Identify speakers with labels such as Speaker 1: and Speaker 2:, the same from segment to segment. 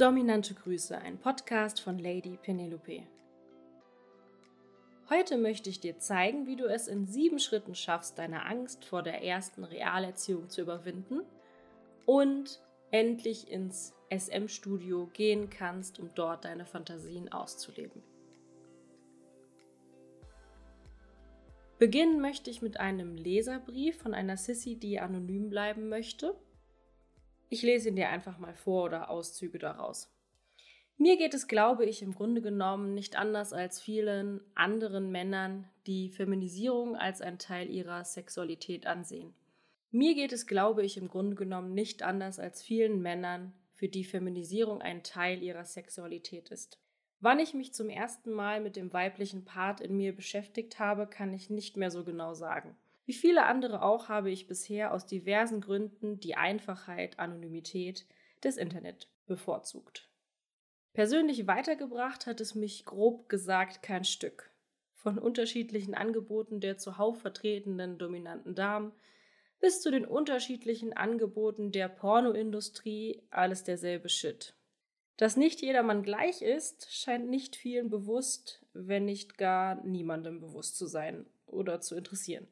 Speaker 1: Dominante Grüße, ein Podcast von Lady Penelope. Heute möchte ich dir zeigen, wie du es in sieben Schritten schaffst, deine Angst vor der ersten Realerziehung zu überwinden und endlich ins SM-Studio gehen kannst, um dort deine Fantasien auszuleben. Beginnen möchte ich mit einem Leserbrief von einer Sissy, die anonym bleiben möchte. Ich lese ihn dir einfach mal vor oder Auszüge daraus. Mir geht es, glaube ich, im Grunde genommen nicht anders als vielen anderen Männern, die Feminisierung als ein Teil ihrer Sexualität ansehen. Mir geht es, glaube ich, im Grunde genommen nicht anders als vielen Männern, für die Feminisierung ein Teil ihrer Sexualität ist. Wann ich mich zum ersten Mal mit dem weiblichen Part in mir beschäftigt habe, kann ich nicht mehr so genau sagen. Wie viele andere auch habe ich bisher aus diversen Gründen die Einfachheit, Anonymität des Internet bevorzugt. Persönlich weitergebracht hat es mich grob gesagt kein Stück. Von unterschiedlichen Angeboten der zuhauf vertretenen dominanten Damen bis zu den unterschiedlichen Angeboten der Pornoindustrie alles derselbe Shit. Dass nicht jedermann gleich ist, scheint nicht vielen bewusst, wenn nicht gar niemandem bewusst zu sein oder zu interessieren.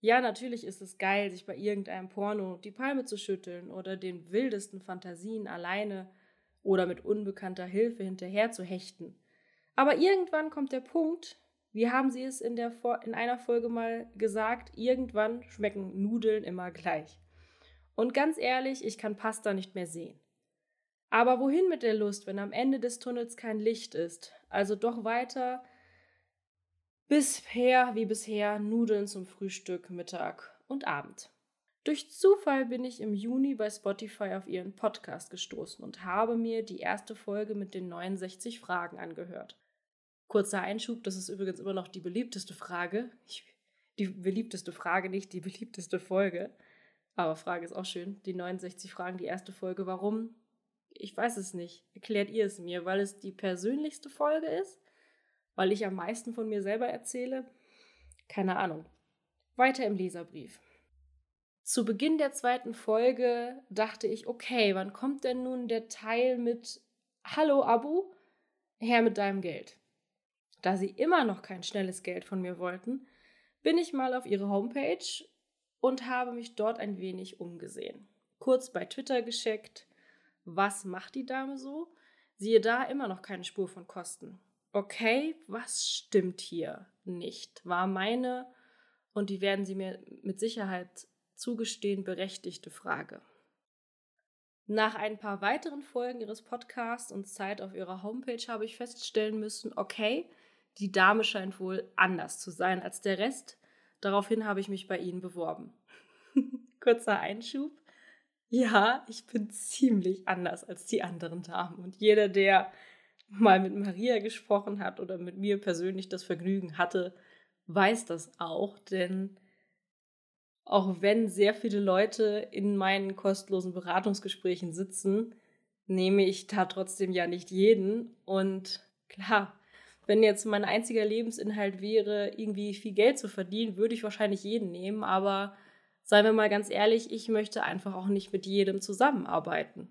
Speaker 1: Ja, natürlich ist es geil, sich bei irgendeinem Porno die Palme zu schütteln oder den wildesten Fantasien alleine oder mit unbekannter Hilfe hinterher zu hechten. Aber irgendwann kommt der Punkt, wie haben sie es in, der, in einer Folge mal gesagt, irgendwann schmecken Nudeln immer gleich. Und ganz ehrlich, ich kann Pasta nicht mehr sehen. Aber wohin mit der Lust, wenn am Ende des Tunnels kein Licht ist? Also doch weiter Bisher wie bisher Nudeln zum Frühstück, Mittag und Abend. Durch Zufall bin ich im Juni bei Spotify auf ihren Podcast gestoßen und habe mir die erste Folge mit den 69 Fragen angehört. Kurzer Einschub, das ist übrigens immer noch die beliebteste Frage. Ich, die beliebteste Frage, nicht die beliebteste Folge. Aber Frage ist auch schön. Die 69 Fragen, die erste Folge. Warum? Ich weiß es nicht. Erklärt ihr es mir, weil es die persönlichste Folge ist? Weil ich am meisten von mir selber erzähle? Keine Ahnung. Weiter im Leserbrief. Zu Beginn der zweiten Folge dachte ich, okay, wann kommt denn nun der Teil mit Hallo Abu, her mit deinem Geld? Da sie immer noch kein schnelles Geld von mir wollten, bin ich mal auf ihre Homepage und habe mich dort ein wenig umgesehen. Kurz bei Twitter gescheckt, was macht die Dame so? Siehe da immer noch keine Spur von Kosten okay, was stimmt hier nicht? War meine, und die werden Sie mir mit Sicherheit zugestehen, berechtigte Frage. Nach ein paar weiteren Folgen Ihres Podcasts und Zeit auf Ihrer Homepage habe ich feststellen müssen, okay, die Dame scheint wohl anders zu sein als der Rest. Daraufhin habe ich mich bei Ihnen beworben. Kurzer Einschub. Ja, ich bin ziemlich anders als die anderen Damen. Und jeder, der mal mit Maria gesprochen hat oder mit mir persönlich das Vergnügen hatte, weiß das auch, denn auch wenn sehr viele Leute in meinen kostenlosen Beratungsgesprächen sitzen, nehme ich da trotzdem ja nicht jeden. Und klar, wenn jetzt mein einziger Lebensinhalt wäre, irgendwie viel Geld zu verdienen, würde ich wahrscheinlich jeden nehmen. Aber seien wir mal ganz ehrlich, ich möchte einfach auch nicht mit jedem zusammenarbeiten.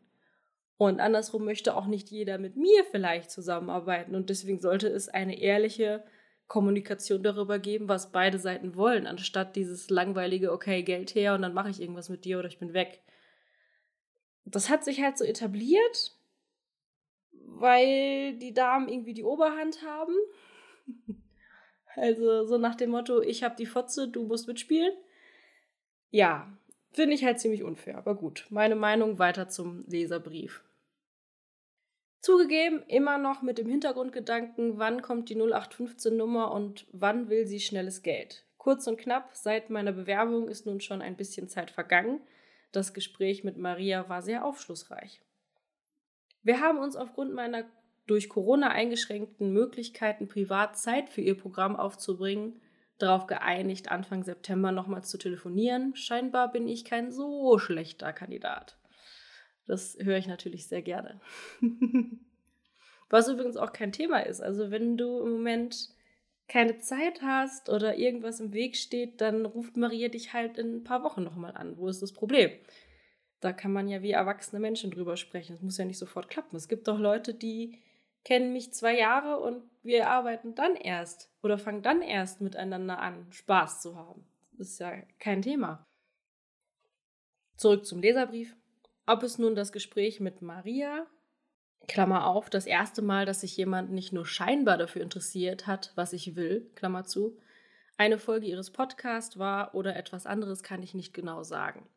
Speaker 1: Und andersrum möchte auch nicht jeder mit mir vielleicht zusammenarbeiten. Und deswegen sollte es eine ehrliche Kommunikation darüber geben, was beide Seiten wollen, anstatt dieses langweilige, okay, Geld her und dann mache ich irgendwas mit dir oder ich bin weg. Das hat sich halt so etabliert, weil die Damen irgendwie die Oberhand haben. also so nach dem Motto, ich habe die Fotze, du musst mitspielen. Ja, finde ich halt ziemlich unfair, aber gut. Meine Meinung weiter zum Leserbrief. Zugegeben, immer noch mit dem Hintergrundgedanken, wann kommt die 0815-Nummer und wann will sie schnelles Geld. Kurz und knapp, seit meiner Bewerbung ist nun schon ein bisschen Zeit vergangen. Das Gespräch mit Maria war sehr aufschlussreich. Wir haben uns aufgrund meiner durch Corona eingeschränkten Möglichkeiten, privat Zeit für ihr Programm aufzubringen, darauf geeinigt, Anfang September nochmals zu telefonieren. Scheinbar bin ich kein so schlechter Kandidat. Das höre ich natürlich sehr gerne. Was übrigens auch kein Thema ist. Also wenn du im Moment keine Zeit hast oder irgendwas im Weg steht, dann ruft Maria dich halt in ein paar Wochen nochmal an. Wo ist das Problem? Da kann man ja wie erwachsene Menschen drüber sprechen. Das muss ja nicht sofort klappen. Es gibt doch Leute, die kennen mich zwei Jahre und wir arbeiten dann erst oder fangen dann erst miteinander an, Spaß zu haben. Das ist ja kein Thema. Zurück zum Leserbrief. Ob es nun das Gespräch mit Maria, Klammer auf, das erste Mal, dass sich jemand nicht nur scheinbar dafür interessiert hat, was ich will, Klammer zu, eine Folge ihres Podcasts war oder etwas anderes, kann ich nicht genau sagen.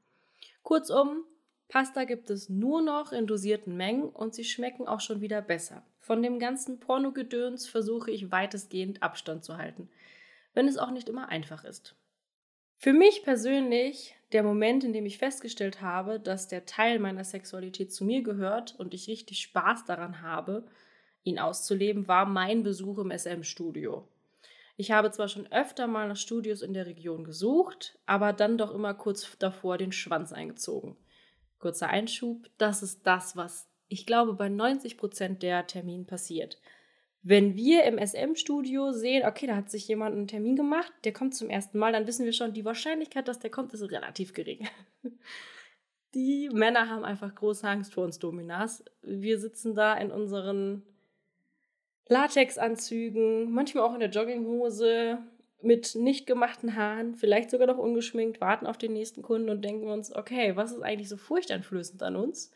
Speaker 1: Kurzum, Pasta gibt es nur noch in dosierten Mengen und sie schmecken auch schon wieder besser. Von dem ganzen Pornogedöns versuche ich weitestgehend Abstand zu halten, wenn es auch nicht immer einfach ist. Für mich persönlich, der Moment, in dem ich festgestellt habe, dass der Teil meiner Sexualität zu mir gehört und ich richtig Spaß daran habe, ihn auszuleben, war mein Besuch im SM-Studio. Ich habe zwar schon öfter mal nach Studios in der Region gesucht, aber dann doch immer kurz davor den Schwanz eingezogen. Kurzer Einschub, das ist das, was ich glaube bei 90 Prozent der Terminen passiert. Wenn wir im SM-Studio sehen, okay, da hat sich jemand einen Termin gemacht, der kommt zum ersten Mal, dann wissen wir schon, die Wahrscheinlichkeit, dass der kommt, ist relativ gering. Die Männer haben einfach große Angst vor uns Dominas. Wir sitzen da in unseren Latexanzügen, manchmal auch in der Jogginghose, mit nicht gemachten Haaren, vielleicht sogar noch ungeschminkt, warten auf den nächsten Kunden und denken uns, okay, was ist eigentlich so furchteinflößend an uns?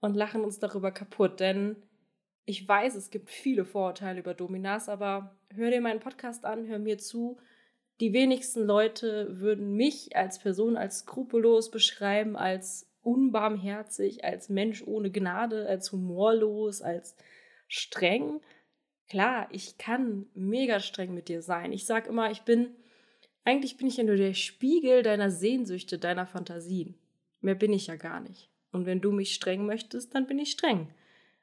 Speaker 1: Und lachen uns darüber kaputt, denn ich weiß, es gibt viele Vorurteile über Dominas, aber hör dir meinen Podcast an, hör mir zu. Die wenigsten Leute würden mich als Person als skrupellos beschreiben, als unbarmherzig, als Mensch ohne Gnade, als humorlos, als streng klar, ich kann mega streng mit dir sein. Ich sag immer, ich bin, eigentlich bin ich ja nur der Spiegel deiner Sehnsüchte, deiner Fantasien. Mehr bin ich ja gar nicht. Und wenn du mich streng möchtest, dann bin ich streng.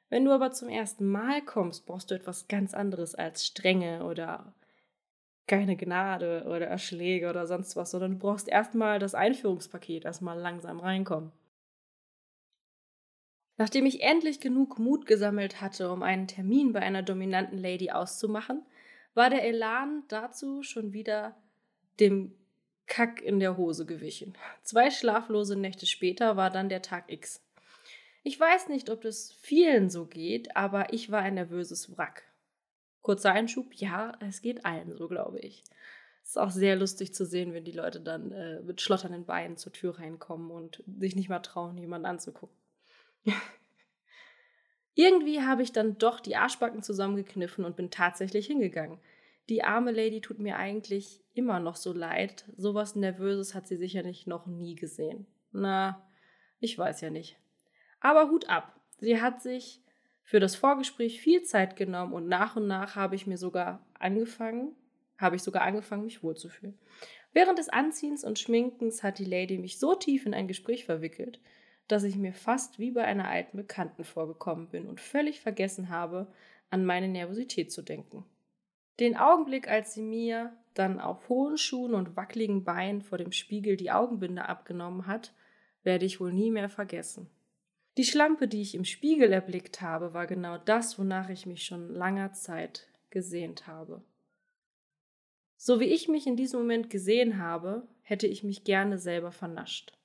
Speaker 1: Wenn du aber zum ersten Mal kommst, brauchst du etwas ganz anderes als Strenge oder keine Gnade oder Erschläge oder sonst was, sondern du brauchst erstmal das Einführungspaket, erstmal langsam reinkommen. Nachdem ich endlich genug Mut gesammelt hatte, um einen Termin bei einer dominanten Lady auszumachen, war der Elan dazu schon wieder dem Kack in der Hose gewichen. Zwei schlaflose Nächte später war dann der Tag X. Ich weiß nicht, ob das vielen so geht, aber ich war ein nervöses Wrack. Kurzer Einschub, ja, es geht allen so, glaube ich. Es ist auch sehr lustig zu sehen, wenn die Leute dann äh, mit schlotternden Beinen zur Tür reinkommen und sich nicht mal trauen, jemanden anzugucken. Irgendwie habe ich dann doch die Arschbacken zusammengekniffen und bin tatsächlich hingegangen. Die arme Lady tut mir eigentlich immer noch so leid. Sowas Nervöses hat sie sicherlich noch nie gesehen. Na, ich weiß ja nicht. Aber Hut ab. Sie hat sich für das Vorgespräch viel Zeit genommen und nach und nach habe ich mir sogar angefangen, habe ich sogar angefangen, mich wohlzufühlen. Während des Anziehens und Schminkens hat die Lady mich so tief in ein Gespräch verwickelt, dass ich mir fast wie bei einer alten Bekannten vorgekommen bin und völlig vergessen habe, an meine Nervosität zu denken. Den Augenblick, als sie mir dann auf hohen Schuhen und wackeligen Beinen vor dem Spiegel die Augenbinde abgenommen hat, werde ich wohl nie mehr vergessen. Die Schlampe, die ich im Spiegel erblickt habe, war genau das, wonach ich mich schon langer Zeit gesehnt habe. So wie ich mich in diesem Moment gesehen habe, hätte ich mich gerne selber vernascht.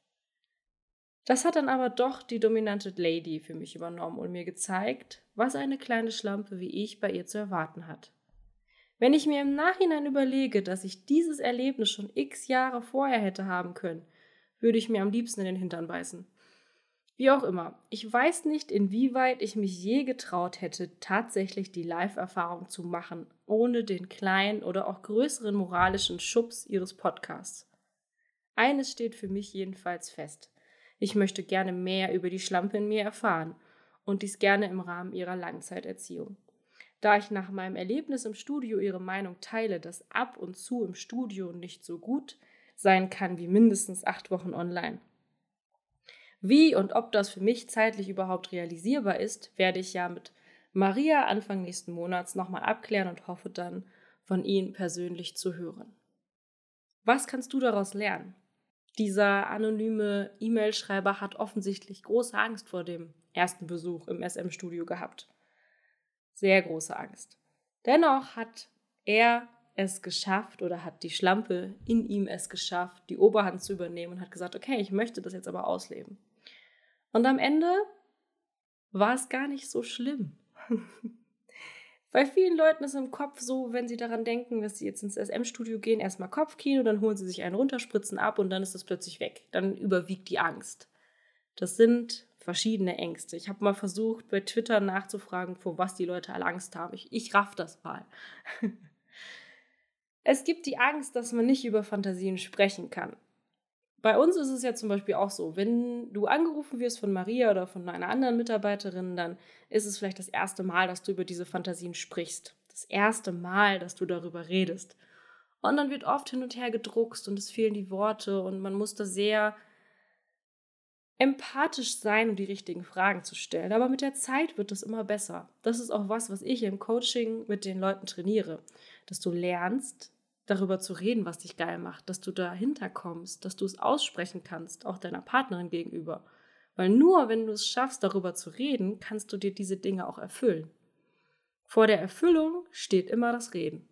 Speaker 1: Das hat dann aber doch die dominante Lady für mich übernommen und mir gezeigt, was eine kleine Schlampe wie ich bei ihr zu erwarten hat. Wenn ich mir im Nachhinein überlege, dass ich dieses Erlebnis schon x Jahre vorher hätte haben können, würde ich mir am liebsten in den Hintern beißen. Wie auch immer, ich weiß nicht, inwieweit ich mich je getraut hätte, tatsächlich die Live-Erfahrung zu machen, ohne den kleinen oder auch größeren moralischen Schubs ihres Podcasts. Eines steht für mich jedenfalls fest. Ich möchte gerne mehr über die Schlampe in mir erfahren und dies gerne im Rahmen ihrer Langzeiterziehung. Da ich nach meinem Erlebnis im Studio ihre Meinung teile, dass ab und zu im Studio nicht so gut sein kann wie mindestens acht Wochen online. Wie und ob das für mich zeitlich überhaupt realisierbar ist, werde ich ja mit Maria Anfang nächsten Monats nochmal abklären und hoffe dann, von Ihnen persönlich zu hören. Was kannst du daraus lernen? Dieser anonyme E-Mail-Schreiber hat offensichtlich große Angst vor dem ersten Besuch im SM-Studio gehabt. Sehr große Angst. Dennoch hat er es geschafft oder hat die Schlampe in ihm es geschafft, die Oberhand zu übernehmen und hat gesagt, okay, ich möchte das jetzt aber ausleben. Und am Ende war es gar nicht so schlimm. Bei vielen Leuten ist im Kopf so, wenn sie daran denken, dass sie jetzt ins SM-Studio gehen, erstmal Kopfkino, dann holen sie sich einen runterspritzen ab und dann ist das plötzlich weg. Dann überwiegt die Angst. Das sind verschiedene Ängste. Ich habe mal versucht, bei Twitter nachzufragen, vor was die Leute alle Angst haben. Ich, ich raff das mal. es gibt die Angst, dass man nicht über Fantasien sprechen kann. Bei uns ist es ja zum Beispiel auch so, wenn du angerufen wirst von Maria oder von einer anderen Mitarbeiterin, dann ist es vielleicht das erste Mal, dass du über diese Fantasien sprichst. Das erste Mal, dass du darüber redest. Und dann wird oft hin und her gedruckst und es fehlen die Worte und man muss da sehr empathisch sein, um die richtigen Fragen zu stellen. Aber mit der Zeit wird das immer besser. Das ist auch was, was ich im Coaching mit den Leuten trainiere. Dass du lernst, darüber zu reden, was dich geil macht, dass du dahinter kommst, dass du es aussprechen kannst, auch deiner Partnerin gegenüber. Weil nur wenn du es schaffst, darüber zu reden, kannst du dir diese Dinge auch erfüllen. Vor der Erfüllung steht immer das Reden.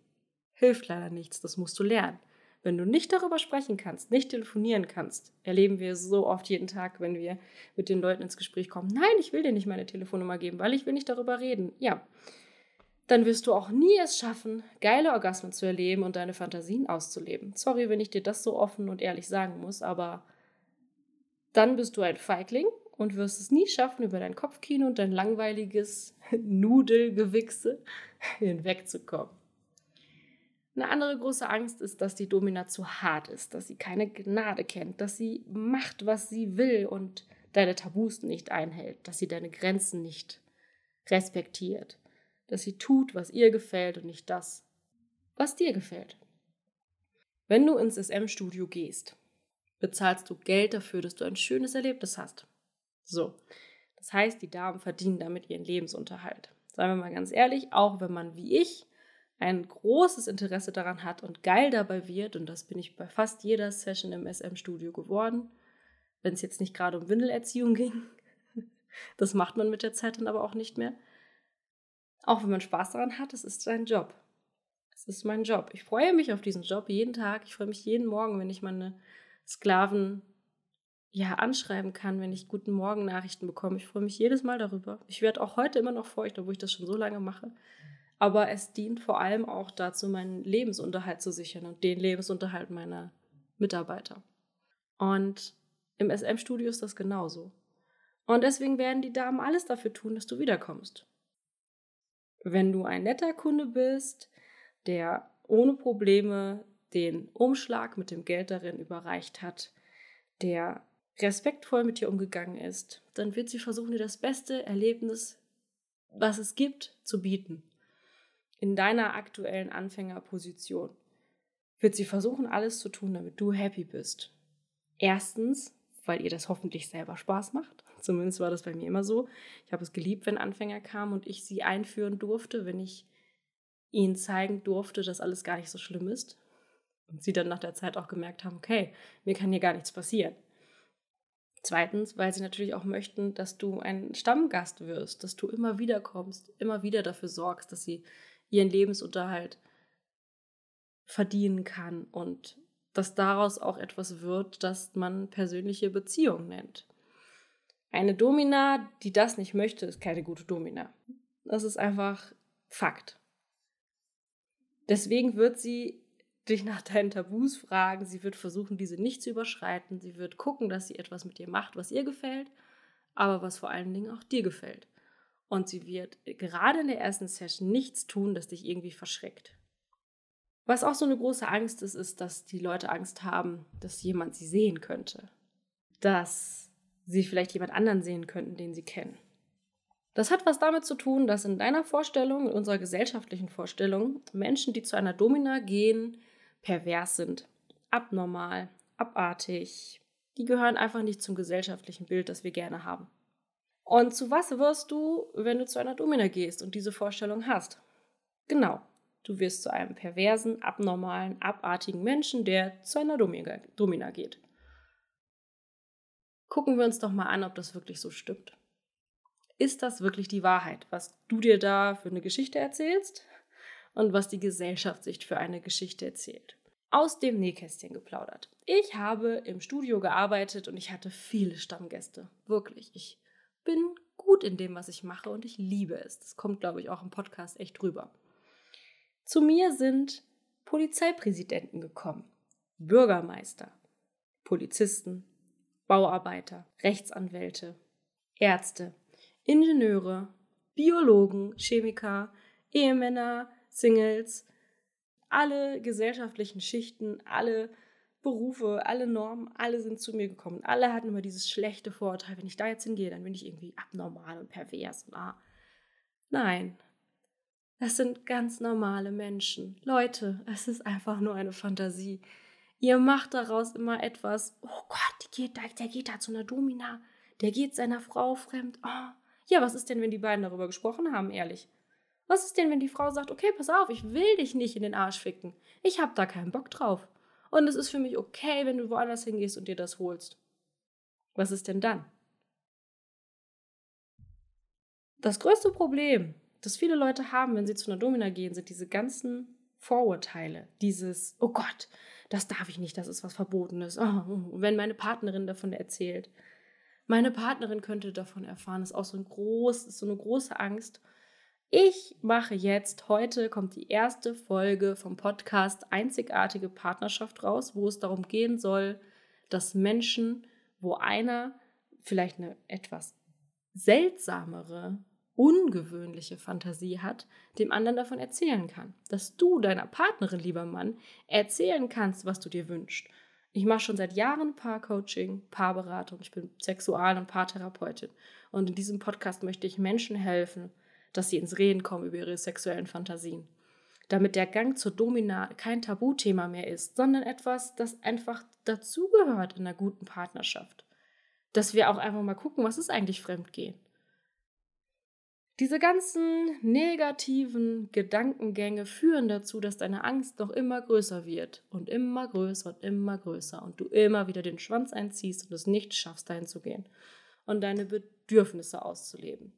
Speaker 1: Hilft leider nichts, das musst du lernen. Wenn du nicht darüber sprechen kannst, nicht telefonieren kannst, erleben wir so oft jeden Tag, wenn wir mit den Leuten ins Gespräch kommen, nein, ich will dir nicht meine Telefonnummer geben, weil ich will nicht darüber reden. Ja, dann wirst du auch nie es schaffen, geile Orgasmen zu erleben und deine Fantasien auszuleben. Sorry, wenn ich dir das so offen und ehrlich sagen muss, aber dann bist du ein Feigling und wirst es nie schaffen, über dein Kopfkino und dein langweiliges Nudelgewichse hinwegzukommen. Eine andere große Angst ist, dass die Domina zu hart ist, dass sie keine Gnade kennt, dass sie macht, was sie will und deine Tabus nicht einhält, dass sie deine Grenzen nicht respektiert dass sie tut, was ihr gefällt und nicht das, was dir gefällt. Wenn du ins SM-Studio gehst, bezahlst du Geld dafür, dass du ein schönes Erlebnis hast. So, das heißt, die Damen verdienen damit ihren Lebensunterhalt. Seien wir mal ganz ehrlich, auch wenn man wie ich ein großes Interesse daran hat und geil dabei wird, und das bin ich bei fast jeder Session im SM-Studio geworden, wenn es jetzt nicht gerade um Windelerziehung ging, das macht man mit der Zeit dann aber auch nicht mehr, auch wenn man Spaß daran hat, es ist sein Job. Es ist mein Job. Ich freue mich auf diesen Job jeden Tag. Ich freue mich jeden Morgen, wenn ich meine Sklaven ja anschreiben kann, wenn ich guten Morgen Nachrichten bekomme. Ich freue mich jedes Mal darüber. Ich werde auch heute immer noch feucht, obwohl ich das schon so lange mache. Aber es dient vor allem auch dazu, meinen Lebensunterhalt zu sichern und den Lebensunterhalt meiner Mitarbeiter. Und im SM-Studio ist das genauso. Und deswegen werden die Damen alles dafür tun, dass du wiederkommst. Wenn du ein netter Kunde bist, der ohne Probleme den Umschlag mit dem Geld darin überreicht hat, der respektvoll mit dir umgegangen ist, dann wird sie versuchen, dir das beste Erlebnis, was es gibt, zu bieten. In deiner aktuellen Anfängerposition wird sie versuchen, alles zu tun, damit du happy bist. Erstens, weil ihr das hoffentlich selber Spaß macht. Zumindest war das bei mir immer so. Ich habe es geliebt, wenn Anfänger kamen und ich sie einführen durfte, wenn ich ihnen zeigen durfte, dass alles gar nicht so schlimm ist. Und sie dann nach der Zeit auch gemerkt haben, okay, mir kann hier gar nichts passieren. Zweitens, weil sie natürlich auch möchten, dass du ein Stammgast wirst, dass du immer wieder kommst, immer wieder dafür sorgst, dass sie ihren Lebensunterhalt verdienen kann und dass daraus auch etwas wird, das man persönliche Beziehung nennt. Eine Domina, die das nicht möchte, ist keine gute Domina. Das ist einfach Fakt. Deswegen wird sie dich nach deinen Tabus fragen. Sie wird versuchen, diese nicht zu überschreiten. Sie wird gucken, dass sie etwas mit dir macht, was ihr gefällt, aber was vor allen Dingen auch dir gefällt. Und sie wird gerade in der ersten Session nichts tun, das dich irgendwie verschreckt. Was auch so eine große Angst ist, ist, dass die Leute Angst haben, dass jemand sie sehen könnte. Dass sie vielleicht jemand anderen sehen könnten, den sie kennen. Das hat was damit zu tun, dass in deiner Vorstellung, in unserer gesellschaftlichen Vorstellung, Menschen, die zu einer Domina gehen, pervers sind, abnormal, abartig. Die gehören einfach nicht zum gesellschaftlichen Bild, das wir gerne haben. Und zu was wirst du, wenn du zu einer Domina gehst und diese Vorstellung hast? Genau, du wirst zu einem perversen, abnormalen, abartigen Menschen, der zu einer Domina, geht. Gucken wir uns doch mal an, ob das wirklich so stimmt. Ist das wirklich die Wahrheit, was du dir da für eine Geschichte erzählst und was die Gesellschaft sich für eine Geschichte erzählt? aus dem Nähkästchen geplaudert. Ich habe im Studio gearbeitet und ich hatte viele Stammgäste. Wirklich. Ich bin gut in dem, was ich mache und ich liebe es. Das kommt, glaube ich, auch im Podcast echt rüber. Zu mir sind Polizeipräsidenten gekommen, Bürgermeister, Polizisten, Bauarbeiter, Rechtsanwälte, Ärzte, Ingenieure, Biologen, Chemiker, Ehemänner, Singles, alle gesellschaftlichen Schichten, alle Berufe, alle Normen, alle sind zu mir gekommen. Alle hatten immer dieses schlechte Vorurteil, wenn ich da jetzt hingehe, dann bin ich irgendwie abnormal und pervers. Und ah. Nein, das sind ganz normale Menschen. Leute, es ist einfach nur eine Fantasie. Ihr macht daraus immer etwas, oh Gott, geht der geht da zu einer Domina, der geht seiner Frau fremd. Oh. Ja, was ist denn, wenn die beiden darüber gesprochen haben, ehrlich? Was ist denn, wenn die Frau sagt, okay, pass auf, ich will dich nicht in den Arsch ficken. Ich hab da keinen Bock drauf. Und es ist für mich okay, wenn du woanders hingehst und dir das holst. Was ist denn dann? Das größte Problem, das viele Leute haben, wenn sie zu einer Domina gehen, sind diese ganzen Vorurteile. Dieses, oh Gott, das darf ich nicht, das ist was Verbotenes. Oh, wenn meine Partnerin davon erzählt. Meine Partnerin könnte davon erfahren, das ist auch so, ein groß, so eine große Angst. Ich mache jetzt, heute kommt die erste Folge vom Podcast Einzigartige Partnerschaft raus, wo es darum gehen soll, dass Menschen, wo einer vielleicht eine etwas seltsamere, ungewöhnliche Fantasie hat, dem anderen davon erzählen kann. Dass du deiner Partnerin, lieber Mann, erzählen kannst, was du dir wünschst. Ich mache schon seit Jahren Paarcoaching, Paarberatung. Ich bin Sexual- und Paartherapeutin. Und in diesem Podcast möchte ich Menschen helfen, dass sie ins Reden kommen über ihre sexuellen Fantasien. Damit der Gang zur Domina kein Tabuthema mehr ist, sondern etwas, das einfach dazugehört in einer guten Partnerschaft. Dass wir auch einfach mal gucken, was ist eigentlich Fremdgehen. Diese ganzen negativen Gedankengänge führen dazu, dass deine Angst noch immer größer wird und immer größer und immer größer und du immer wieder den Schwanz einziehst und es nicht schaffst, dahin zu gehen und deine Bedürfnisse auszuleben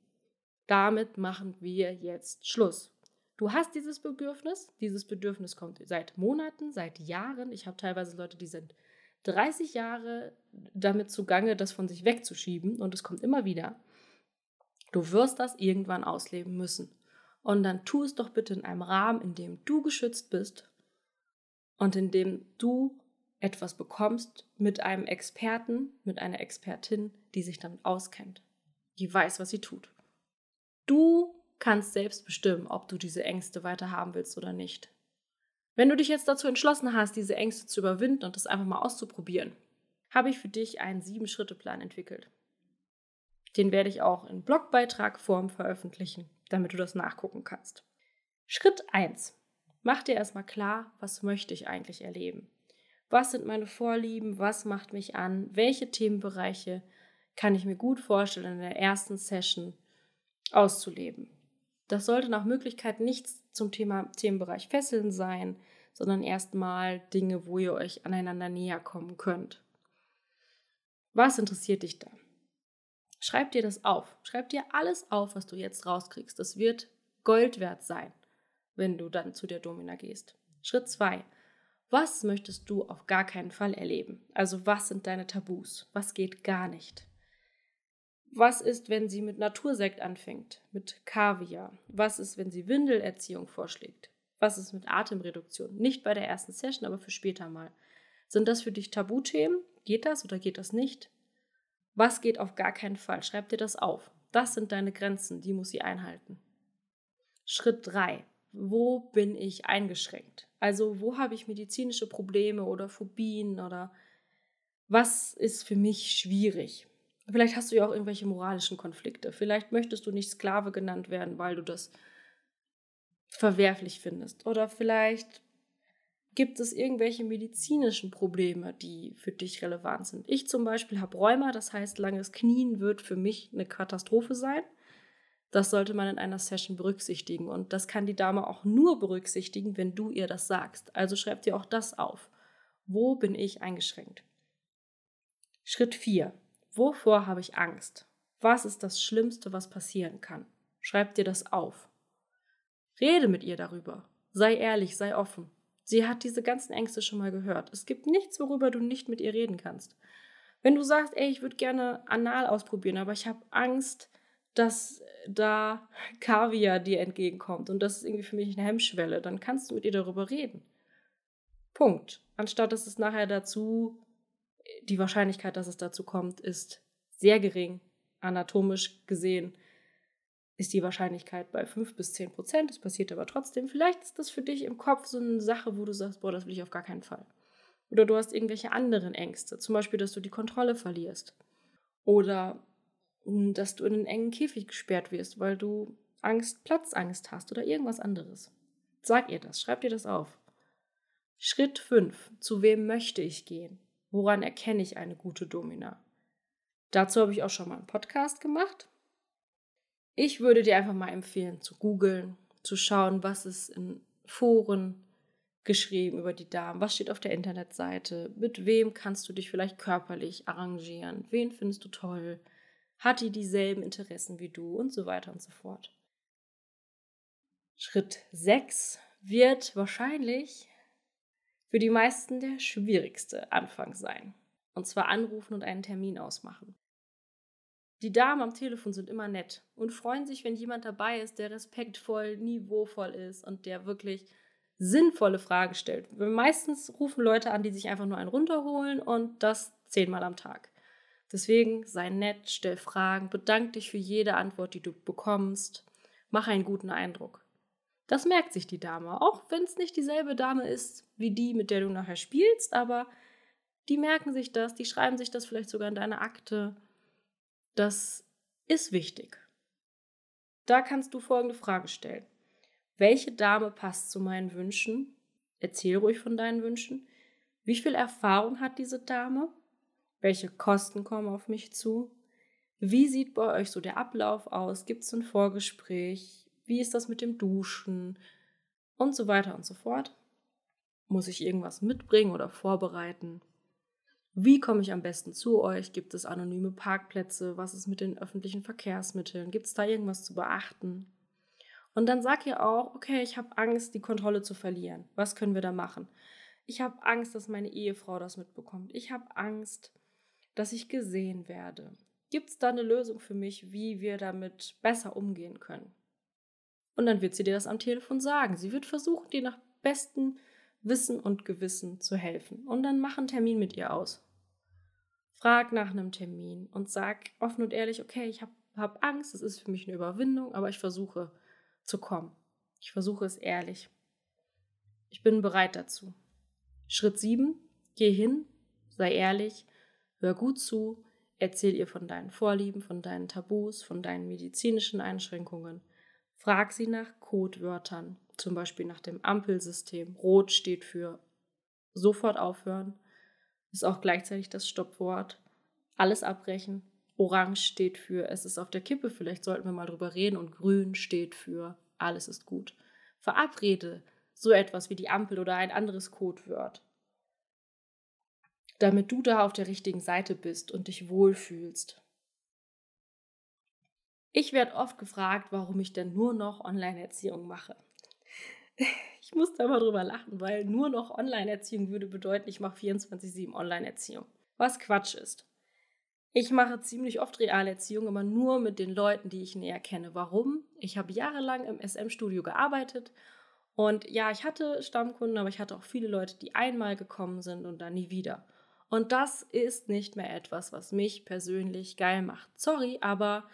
Speaker 1: damit machen wir jetzt Schluss. Du hast dieses Bedürfnis, dieses Bedürfnis kommt seit Monaten, seit Jahren. Ich habe teilweise Leute, die sind 30 Jahre damit zugange, das von sich wegzuschieben und es kommt immer wieder. Du wirst das irgendwann ausleben müssen. Und dann tu es doch bitte in einem Rahmen, in dem du geschützt bist und in dem du etwas bekommst mit einem Experten, mit einer Expertin, die sich damit auskennt, die weiß, was sie tut. Du kannst selbst bestimmen, ob du diese Ängste weiter haben willst oder nicht. Wenn du dich jetzt dazu entschlossen hast, diese Ängste zu überwinden und das einfach mal auszuprobieren, habe ich für dich einen Sieben-Schritte-Plan entwickelt. Den werde ich auch in Blogbeitragform veröffentlichen, damit du das nachgucken kannst. Schritt 1. Mach dir erstmal klar, was möchte ich eigentlich erleben? Was sind meine Vorlieben? Was macht mich an? Welche Themenbereiche kann ich mir gut vorstellen in der ersten Session auszuleben. Das sollte nach Möglichkeit nichts zum Thema Themenbereich Fesseln sein, sondern erstmal Dinge, wo ihr euch aneinander näher kommen könnt. Was interessiert dich da? Schreib dir das auf. Schreib dir alles auf, was du jetzt rauskriegst. Das wird Gold wert sein, wenn du dann zu der Domina gehst. Schritt 2. Was möchtest du auf gar keinen Fall erleben? Also was sind deine Tabus? Was geht gar nicht? Was ist, wenn sie mit Natursekt anfängt, mit Kaviar? Was ist, wenn sie Windelerziehung vorschlägt? Was ist mit Atemreduktion? Nicht bei der ersten Session, aber für später mal. Sind das für dich Tabuthemen? Geht das oder geht das nicht? Was geht auf gar keinen Fall? Schreib dir das auf. Das sind deine Grenzen, die muss sie einhalten. Schritt 3. Wo bin ich eingeschränkt? Also wo habe ich medizinische Probleme oder Phobien oder was ist für mich schwierig? Vielleicht hast du ja auch irgendwelche moralischen Konflikte. Vielleicht möchtest du nicht Sklave genannt werden, weil du das verwerflich findest. Oder vielleicht gibt es irgendwelche medizinischen Probleme, die für dich relevant sind. Ich zum Beispiel habe Rheuma, das heißt, langes Knien wird für mich eine Katastrophe sein. Das sollte man in einer Session berücksichtigen. Und das kann die Dame auch nur berücksichtigen, wenn du ihr das sagst. Also schreib dir auch das auf. Wo bin ich eingeschränkt? Schritt 4. Wovor habe ich Angst? Was ist das Schlimmste, was passieren kann? Schreib dir das auf. Rede mit ihr darüber. Sei ehrlich, sei offen. Sie hat diese ganzen Ängste schon mal gehört. Es gibt nichts, worüber du nicht mit ihr reden kannst. Wenn du sagst, ey, ich würde gerne anal ausprobieren, aber ich habe Angst, dass da Kaviar dir entgegenkommt und das ist irgendwie für mich eine Hemmschwelle, dann kannst du mit ihr darüber reden. Punkt. Anstatt dass es nachher dazu, die Wahrscheinlichkeit, dass es dazu kommt, ist sehr gering, anatomisch gesehen ist die Wahrscheinlichkeit bei 5 bis 10 Prozent. Es passiert aber trotzdem. Vielleicht ist das für dich im Kopf so eine Sache, wo du sagst, boah, das will ich auf gar keinen Fall. Oder du hast irgendwelche anderen Ängste, zum Beispiel, dass du die Kontrolle verlierst. Oder hm, dass du in einen engen Käfig gesperrt wirst, weil du Angst, Platzangst hast oder irgendwas anderes. Sag ihr das, schreib dir das auf. Schritt 5. Zu wem möchte ich gehen? Woran erkenne ich eine gute Domina? Dazu habe ich auch schon mal einen Podcast gemacht. Ich würde dir einfach mal empfehlen, zu googeln, zu schauen, was ist in Foren geschrieben über die Damen, was steht auf der Internetseite, mit wem kannst du dich vielleicht körperlich arrangieren, wen findest du toll, hat die dieselben Interessen wie du und so weiter und so fort. Schritt 6 wird wahrscheinlich für die meisten der schwierigste Anfang sein. Und zwar anrufen und einen Termin ausmachen. Die Damen am Telefon sind immer nett und freuen sich, wenn jemand dabei ist, der respektvoll, niveauvoll ist und der wirklich sinnvolle Fragen stellt. Meistens rufen Leute an, die sich einfach nur einen runterholen und das zehnmal am Tag. Deswegen sei nett, stell Fragen, bedank dich für jede Antwort, die du bekommst, mach einen guten Eindruck. Das merkt sich die Dame, auch wenn es nicht dieselbe Dame ist wie die, mit der du nachher spielst, aber die merken sich das, die schreiben sich das vielleicht sogar in deine Akte. Das ist wichtig. Da kannst du folgende Frage stellen. Welche Dame passt zu meinen Wünschen? Erzähl ruhig von deinen Wünschen. Wie viel Erfahrung hat diese Dame? Welche Kosten kommen auf mich zu? Wie sieht bei euch so der Ablauf aus? Gibt es ein Vorgespräch? Wie ist das mit dem Duschen? Und so weiter und so fort. Muss ich irgendwas mitbringen oder vorbereiten? Wie komme ich am besten zu euch? Gibt es anonyme Parkplätze? Was ist mit den öffentlichen Verkehrsmitteln? Gibt es da irgendwas zu beachten? Und dann sag ihr auch, okay, ich habe Angst, die Kontrolle zu verlieren. Was können wir da machen? Ich habe Angst, dass meine Ehefrau das mitbekommt. Ich habe Angst, dass ich gesehen werde. Gibt es da eine Lösung für mich, wie wir damit besser umgehen können? Und dann wird sie dir das am Telefon sagen. Sie wird versuchen, dir nach bestem Wissen und Gewissen zu helfen. Und dann mach einen Termin mit ihr aus. Frag nach einem Termin und sag offen und ehrlich, okay, ich habe hab Angst, es ist für mich eine Überwindung, aber ich versuche zu kommen. Ich versuche es ehrlich. Ich bin bereit dazu. Schritt 7. Geh hin, sei ehrlich, hör gut zu, erzähl ihr von deinen Vorlieben, von deinen Tabus, von deinen medizinischen Einschränkungen. Frag sie nach Codewörtern, zum Beispiel nach dem Ampelsystem. Rot steht für sofort aufhören, ist auch gleichzeitig das Stoppwort. Alles abbrechen. Orange steht für es ist auf der Kippe, vielleicht sollten wir mal drüber reden. Und grün steht für alles ist gut. Verabrede so etwas wie die Ampel oder ein anderes Codewort, damit du da auf der richtigen Seite bist und dich wohlfühlst. Ich werde oft gefragt, warum ich denn nur noch Online-Erziehung mache. Ich muss da mal drüber lachen, weil nur noch Online-Erziehung würde bedeuten, ich mache 24-7 Online-Erziehung. Was Quatsch ist. Ich mache ziemlich oft Realerziehung, aber nur mit den Leuten, die ich näher kenne. Warum? Ich habe jahrelang im SM-Studio gearbeitet und ja, ich hatte Stammkunden, aber ich hatte auch viele Leute, die einmal gekommen sind und dann nie wieder. Und das ist nicht mehr etwas, was mich persönlich geil macht. Sorry, aber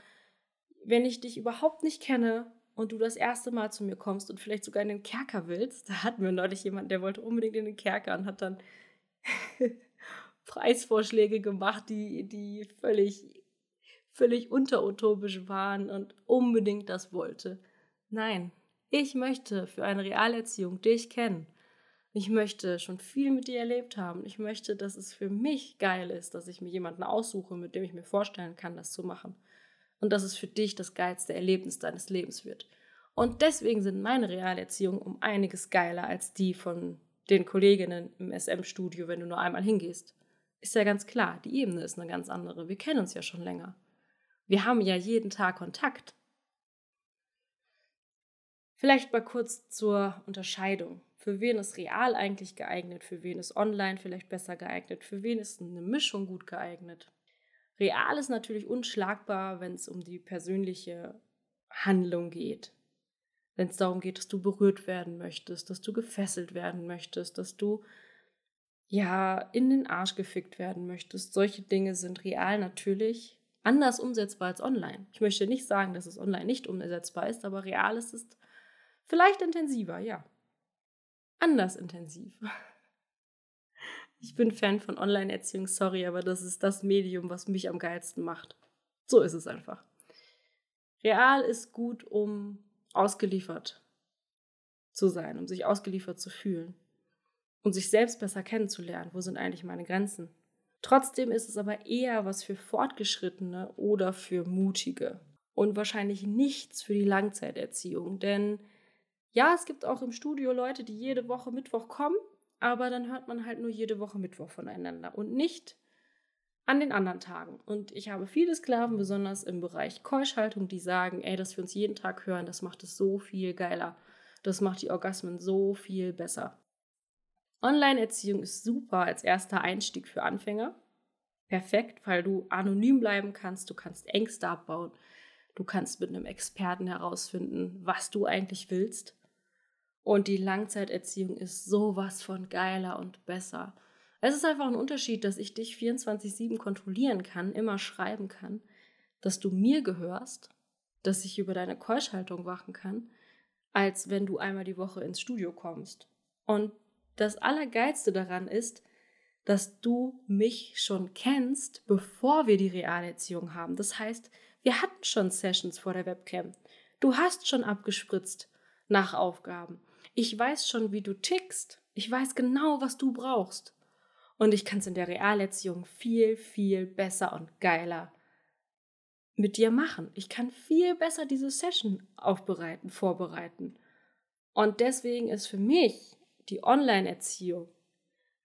Speaker 1: wenn ich dich überhaupt nicht kenne und du das erste Mal zu mir kommst und vielleicht sogar in den Kerker willst, da hatten wir neulich jemanden, der wollte unbedingt in den Kerker und hat dann Preisvorschläge gemacht, die, die völlig, völlig unterutopisch waren und unbedingt das wollte. Nein, ich möchte für eine Realerziehung dich kennen. Ich möchte schon viel mit dir erlebt haben. Ich möchte, dass es für mich geil ist, dass ich mir jemanden aussuche, mit dem ich mir vorstellen kann, das zu machen und dass es für dich das geilste Erlebnis deines Lebens wird. Und deswegen sind meine Realerziehungen um einiges geiler als die von den Kolleginnen im SM-Studio, wenn du nur einmal hingehst. Ist ja ganz klar, die Ebene ist eine ganz andere. Wir kennen uns ja schon länger. Wir haben ja jeden Tag Kontakt. Vielleicht mal kurz zur Unterscheidung. Für wen ist real eigentlich geeignet? Für wen ist online vielleicht besser geeignet? Für wen ist eine Mischung gut geeignet? Real ist natürlich unschlagbar, wenn es um die persönliche Handlung geht. Wenn es darum geht, dass du berührt werden möchtest, dass du gefesselt werden möchtest, dass du ja in den Arsch gefickt werden möchtest. Solche Dinge sind real natürlich anders umsetzbar als online. Ich möchte nicht sagen, dass es online nicht umsetzbar ist, aber real ist es vielleicht intensiver, ja. Anders intensiv. Ich bin Fan von Online-Erziehung, sorry, aber das ist das Medium, was mich am geilsten macht. So ist es einfach. Real ist gut, um ausgeliefert zu sein, um sich ausgeliefert zu fühlen und sich selbst besser kennenzulernen. Wo sind eigentlich meine Grenzen? Trotzdem ist es aber eher was für Fortgeschrittene oder für Mutige und wahrscheinlich nichts für die Langzeiterziehung. Denn ja, es gibt auch im Studio Leute, die jede Woche Mittwoch kommen, aber dann hört man halt nur jede Woche Mittwoch voneinander und nicht an den anderen Tagen. Und ich habe viele Sklaven, besonders im Bereich Keuschhaltung, die sagen, ey, dass wir uns jeden Tag hören, das macht es so viel geiler. Das macht die Orgasmen so viel besser. Online-Erziehung ist super als erster Einstieg für Anfänger. Perfekt, weil du anonym bleiben kannst, du kannst Ängste abbauen, du kannst mit einem Experten herausfinden, was du eigentlich willst. Und die Langzeiterziehung ist sowas von geiler und besser. Es ist einfach ein Unterschied, dass ich dich 24-7 kontrollieren kann, immer schreiben kann, dass du mir gehörst, dass ich über deine Keuschhaltung wachen kann, als wenn du einmal die Woche ins Studio kommst. Und das Allergeilste daran ist, dass du mich schon kennst, bevor wir die Realerziehung haben. Das heißt, wir hatten schon Sessions vor der Webcam. Du hast schon abgespritzt nach Aufgaben. Ich weiß schon, wie du tickst. Ich weiß genau, was du brauchst. Und ich kann es in der Realerziehung viel, viel besser und geiler mit dir machen. Ich kann viel besser diese Session aufbereiten, vorbereiten. Und deswegen ist für mich die Online-Erziehung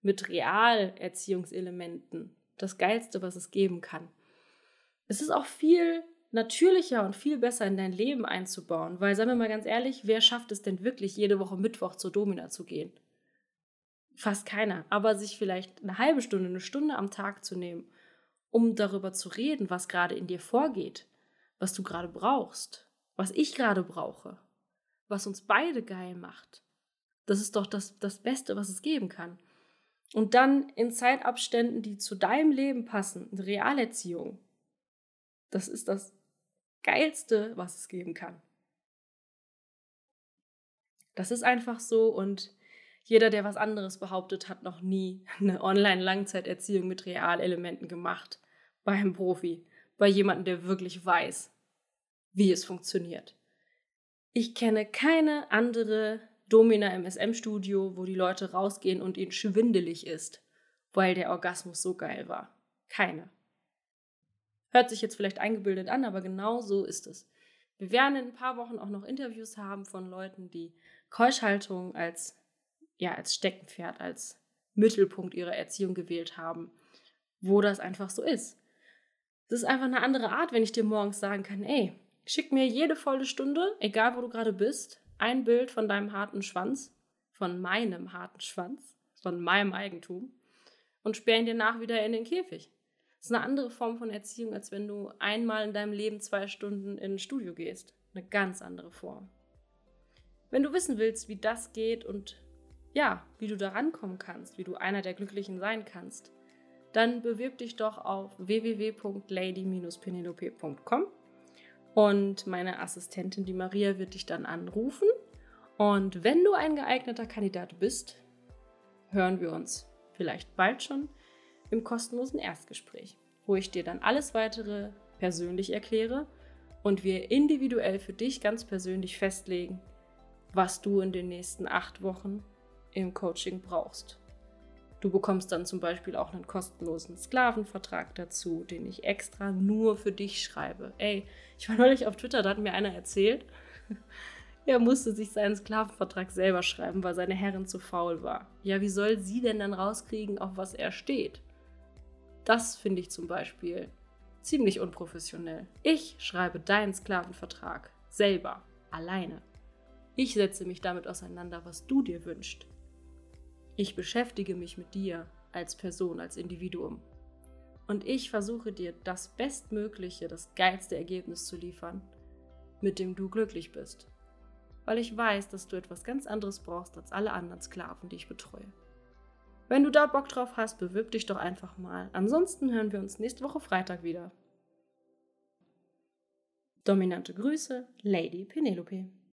Speaker 1: mit Realerziehungselementen das Geilste, was es geben kann. Es ist auch viel natürlicher und viel besser in dein Leben einzubauen, weil, sagen wir mal ganz ehrlich, wer schafft es denn wirklich, jede Woche Mittwoch zur Domina zu gehen? Fast keiner. Aber sich vielleicht eine halbe Stunde, eine Stunde am Tag zu nehmen, um darüber zu reden, was gerade in dir vorgeht, was du gerade brauchst, was ich gerade brauche, was uns beide geil macht, das ist doch das, das Beste, was es geben kann. Und dann in Zeitabständen, die zu deinem Leben passen, eine Realerziehung. Das ist das Geilste, was es geben kann. Das ist einfach so und jeder, der was anderes behauptet, hat noch nie eine Online-Langzeiterziehung mit Realelementen gemacht. Bei einem Profi, bei jemandem, der wirklich weiß, wie es funktioniert. Ich kenne keine andere Domina im SM-Studio, wo die Leute rausgehen und ihnen schwindelig ist, weil der Orgasmus so geil war. Keine. Hört sich jetzt vielleicht eingebildet an, aber genau so ist es. Wir werden in ein paar Wochen auch noch Interviews haben von Leuten, die Keuschhaltung als, ja, als Steckenpferd, als Mittelpunkt ihrer Erziehung gewählt haben, wo das einfach so ist. Es ist einfach eine andere Art, wenn ich dir morgens sagen kann, ey, schick mir jede volle Stunde, egal wo du gerade bist, ein Bild von deinem harten Schwanz, von meinem harten Schwanz, von meinem Eigentum und sperr ihn dir nach wieder in den Käfig. Ist eine andere Form von Erziehung, als wenn du einmal in deinem Leben zwei Stunden in ein Studio gehst. Eine ganz andere Form. Wenn du wissen willst, wie das geht und ja, wie du da rankommen kannst, wie du einer der Glücklichen sein kannst, dann bewirb dich doch auf www.lady-penelope.com und meine Assistentin, die Maria, wird dich dann anrufen. Und wenn du ein geeigneter Kandidat bist, hören wir uns vielleicht bald schon im kostenlosen Erstgespräch, wo ich dir dann alles weitere persönlich erkläre und wir individuell für dich ganz persönlich festlegen, was du in den nächsten acht Wochen im Coaching brauchst. Du bekommst dann zum Beispiel auch einen kostenlosen Sklavenvertrag dazu, den ich extra nur für dich schreibe. Ey, ich war neulich auf Twitter, da hat mir einer erzählt, er musste sich seinen Sklavenvertrag selber schreiben, weil seine Herrin zu faul war. Ja, wie soll sie denn dann rauskriegen, auf was er steht? Das finde ich zum Beispiel ziemlich unprofessionell. Ich schreibe deinen Sklavenvertrag selber, alleine. Ich setze mich damit auseinander, was du dir wünschst. Ich beschäftige mich mit dir als Person, als Individuum. Und ich versuche dir das Bestmögliche, das geilste Ergebnis zu liefern, mit dem du glücklich bist. Weil ich weiß, dass du etwas ganz anderes brauchst als alle anderen Sklaven, die ich betreue. Wenn du da Bock drauf hast, bewirb dich doch einfach mal. Ansonsten hören wir uns nächste Woche Freitag wieder. Dominante Grüße, Lady Penelope.